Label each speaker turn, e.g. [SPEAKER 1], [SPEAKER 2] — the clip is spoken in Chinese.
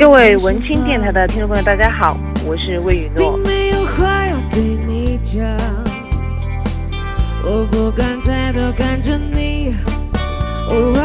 [SPEAKER 1] 各位文青电台的听众朋友，大家好，我是魏雨诺。
[SPEAKER 2] 并没有话要对你讲，我不敢再多看着你。Oh,